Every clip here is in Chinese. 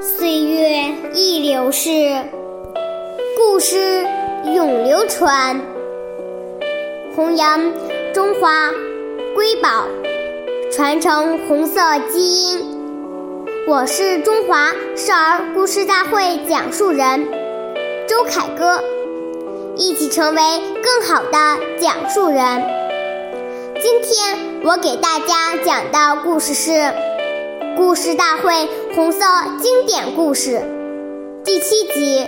岁月易流逝，故事永流传，弘扬中华瑰宝，传承红色基因。我是中华少儿故事大会讲述人周凯歌，一起成为更好的讲述人。今天我给大家讲的故事是《故事大会红色经典故事》第七集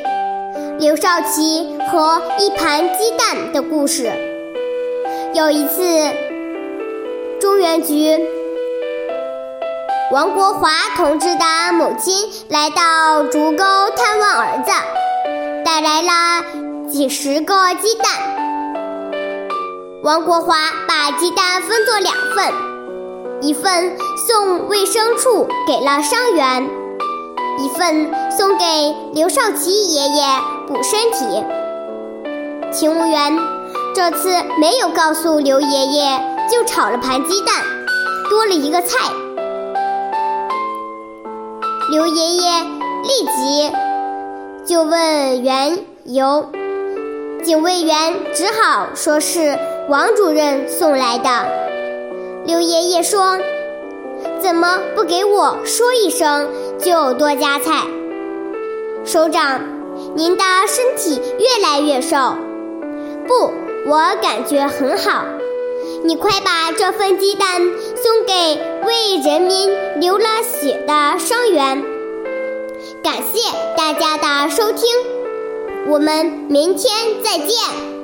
《刘少奇和一盘鸡蛋的故事》。有一次，中原局王国华同志的母亲来到竹沟探望儿子，带来了几十个鸡蛋。王国华把鸡蛋分作两份，一份送卫生处给了伤员，一份送给刘少奇爷爷补身体。勤务员这次没有告诉刘爷爷，就炒了盘鸡蛋，多了一个菜。刘爷爷立即就问缘由，警卫员只好说是。王主任送来的，刘爷爷说：“怎么不给我说一声就多加菜？”首长，您的身体越来越瘦。不，我感觉很好。你快把这份鸡蛋送给为人民流了血的伤员。感谢大家的收听，我们明天再见。